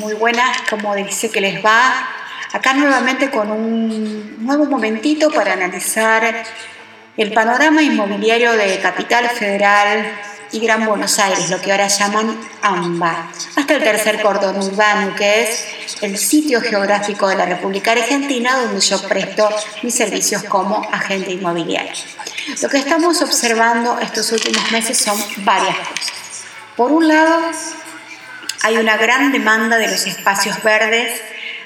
Muy buenas, como dice que les va. Acá nuevamente con un nuevo momentito para analizar el panorama inmobiliario de Capital Federal y Gran Buenos Aires, lo que ahora llaman AMBA, hasta el tercer cordón urbano, que es el sitio geográfico de la República Argentina donde yo presto mis servicios como agente inmobiliario. Lo que estamos observando estos últimos meses son varias cosas. Por un lado, hay una gran demanda de los espacios verdes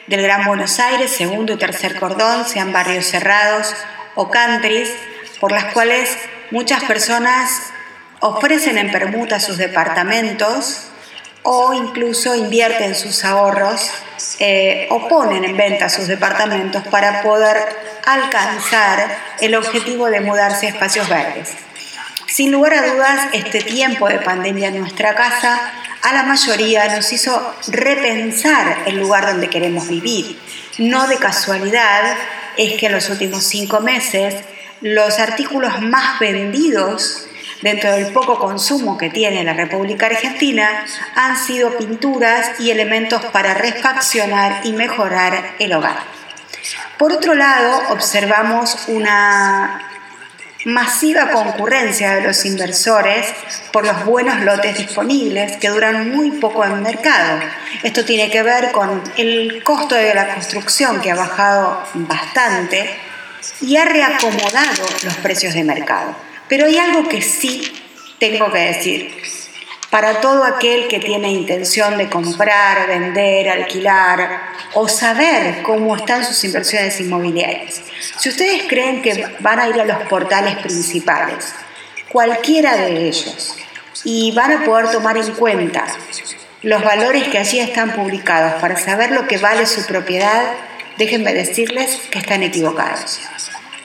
del Gran Buenos Aires, segundo y tercer cordón, sean barrios cerrados o countries, por las cuales muchas personas ofrecen en permuta sus departamentos o incluso invierten sus ahorros eh, o ponen en venta sus departamentos para poder alcanzar el objetivo de mudarse a espacios verdes. Sin lugar a dudas, este tiempo de pandemia en nuestra casa a la mayoría nos hizo repensar el lugar donde queremos vivir. No de casualidad es que en los últimos cinco meses los artículos más vendidos dentro del poco consumo que tiene la República Argentina, han sido pinturas y elementos para refaccionar y mejorar el hogar. Por otro lado, observamos una masiva concurrencia de los inversores por los buenos lotes disponibles que duran muy poco en mercado. Esto tiene que ver con el costo de la construcción que ha bajado bastante y ha reacomodado los precios de mercado. Pero hay algo que sí tengo que decir. Para todo aquel que tiene intención de comprar, vender, alquilar o saber cómo están sus inversiones inmobiliarias, si ustedes creen que van a ir a los portales principales, cualquiera de ellos, y van a poder tomar en cuenta los valores que allí están publicados para saber lo que vale su propiedad, déjenme decirles que están equivocados.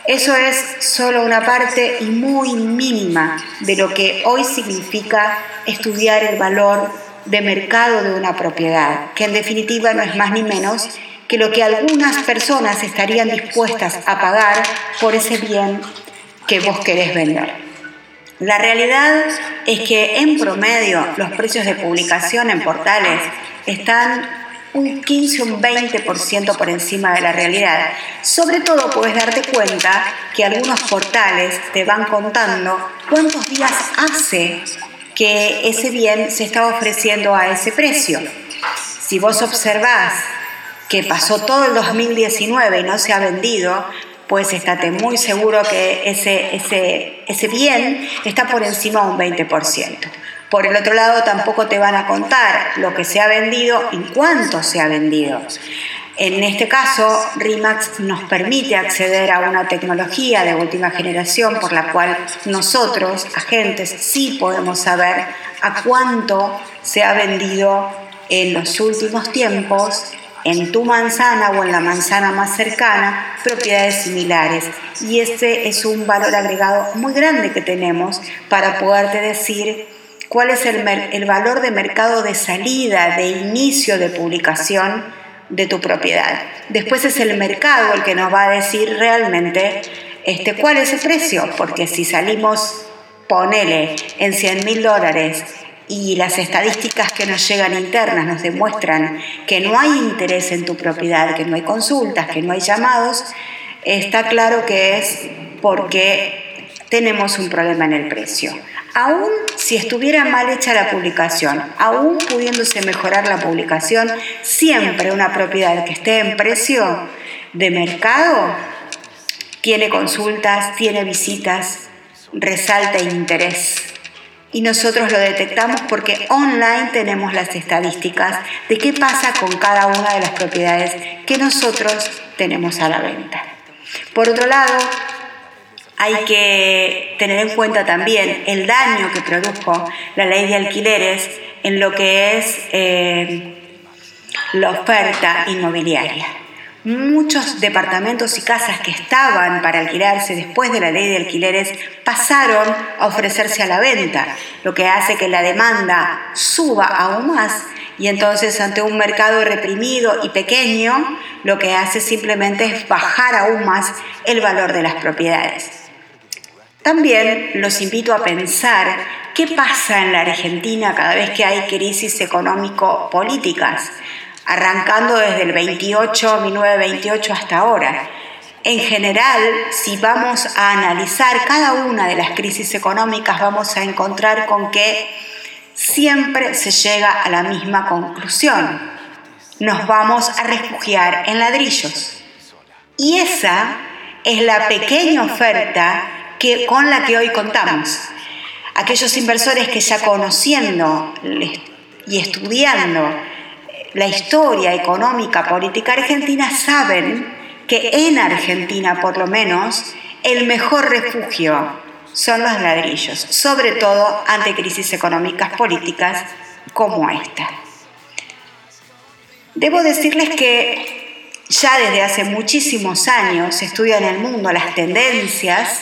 Eso es solo una parte y muy mínima de lo que hoy significa estudiar el valor de mercado de una propiedad, que en definitiva no es más ni menos que lo que algunas personas estarían dispuestas a pagar por ese bien que vos querés vender. La realidad es que en promedio los precios de publicación en portales están un 15 o un 20% por encima de la realidad. Sobre todo puedes darte cuenta que algunos portales te van contando cuántos días hace que ese bien se está ofreciendo a ese precio. Si vos observás que pasó todo el 2019 y no se ha vendido, pues estate muy seguro que ese, ese, ese bien está por encima de un 20%. Por el otro lado, tampoco te van a contar lo que se ha vendido y cuánto se ha vendido. En este caso, RIMAX nos permite acceder a una tecnología de última generación por la cual nosotros, agentes, sí podemos saber a cuánto se ha vendido en los últimos tiempos en tu manzana o en la manzana más cercana propiedades similares. Y este es un valor agregado muy grande que tenemos para poderte decir cuál es el, valor de mercado de salida, de inicio de publicación de tu propiedad. Después es el mercado el que nos va a decir realmente este, cuál es el precio, porque si salimos, ponele, en 100 mil dólares y las estadísticas que nos llegan internas nos demuestran que no hay interés en tu propiedad, que no hay consultas, que no hay llamados, está claro que es porque tenemos un problema en el precio aún si estuviera mal hecha la publicación, aún pudiéndose mejorar la publicación, siempre una propiedad que esté en precio de mercado tiene consultas, tiene visitas, resalta interés. Y nosotros lo detectamos porque online tenemos las estadísticas de qué pasa con cada una de las propiedades que nosotros tenemos a la venta. Por otro lado, hay que tener en cuenta también el daño que produjo la ley de alquileres en lo que es eh, la oferta inmobiliaria. Muchos departamentos y casas que estaban para alquilarse después de la ley de alquileres pasaron a ofrecerse a la venta, lo que hace que la demanda suba aún más y entonces ante un mercado reprimido y pequeño, lo que hace simplemente es bajar aún más el valor de las propiedades. También los invito a pensar qué pasa en la Argentina cada vez que hay crisis económico-políticas, arrancando desde el 28, 1928 hasta ahora. En general, si vamos a analizar cada una de las crisis económicas, vamos a encontrar con que siempre se llega a la misma conclusión. Nos vamos a refugiar en ladrillos. Y esa es la pequeña oferta que, con la que hoy contamos. Aquellos inversores que ya conociendo y estudiando la historia económica, política argentina, saben que en Argentina por lo menos el mejor refugio son los ladrillos, sobre todo ante crisis económicas políticas como esta. Debo decirles que ya desde hace muchísimos años se estudian en el mundo las tendencias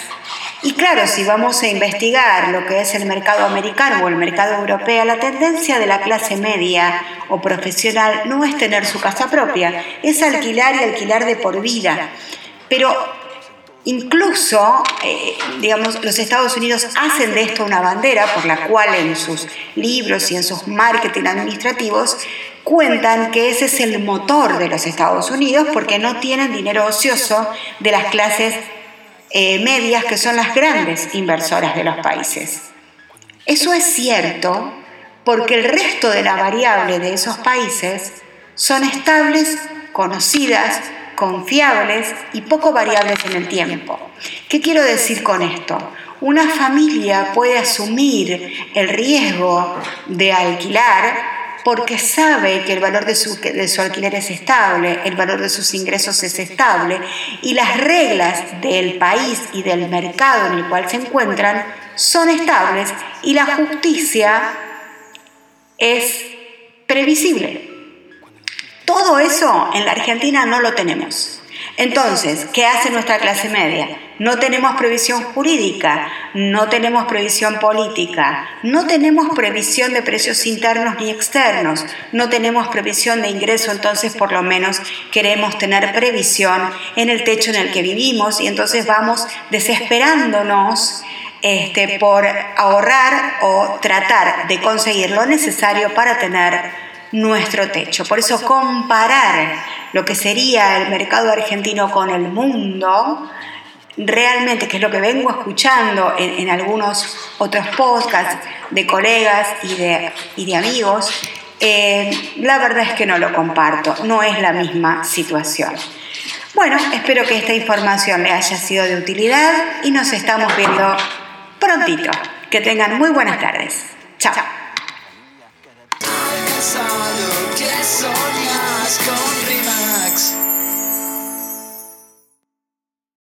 y claro, si vamos a investigar lo que es el mercado americano o el mercado europeo, la tendencia de la clase media o profesional no es tener su casa propia, es alquilar y alquilar de por vida. Pero incluso, eh, digamos, los Estados Unidos hacen de esto una bandera por la cual en sus libros y en sus marketing administrativos cuentan que ese es el motor de los Estados Unidos porque no tienen dinero ocioso de las clases eh, medias que son las grandes inversoras de los países. Eso es cierto porque el resto de la variable de esos países son estables, conocidas, confiables y poco variables en el tiempo. ¿Qué quiero decir con esto? Una familia puede asumir el riesgo de alquilar porque sabe que el valor de su, de su, alquiler es estable, el valor de sus ingresos es estable y las reglas del país y del mercado en el cual se encuentran son estables y la justicia es previsible. Todo eso en la Argentina no lo tenemos. Entonces, ¿qué hace nuestra clase media? No tenemos previsión jurídica, no tenemos previsión política, no tenemos previsión de precios internos ni externos, no tenemos previsión de ingreso, entonces por lo menos queremos tener previsión en el techo en el que vivimos y entonces vamos desesperándonos este, por ahorrar o tratar de conseguir lo necesario para tener nuestro techo. Por eso comparar lo que sería el mercado argentino con el mundo, realmente, que es lo que vengo escuchando en, algunos otros podcasts de colegas y de, y de amigos, eh, la verdad es que no lo comparto, no es la misma situación. Bueno, espero que esta información le haya sido de utilidad y nos estamos viendo prontito. Que tengan muy buenas tardes. Chao. alcanzado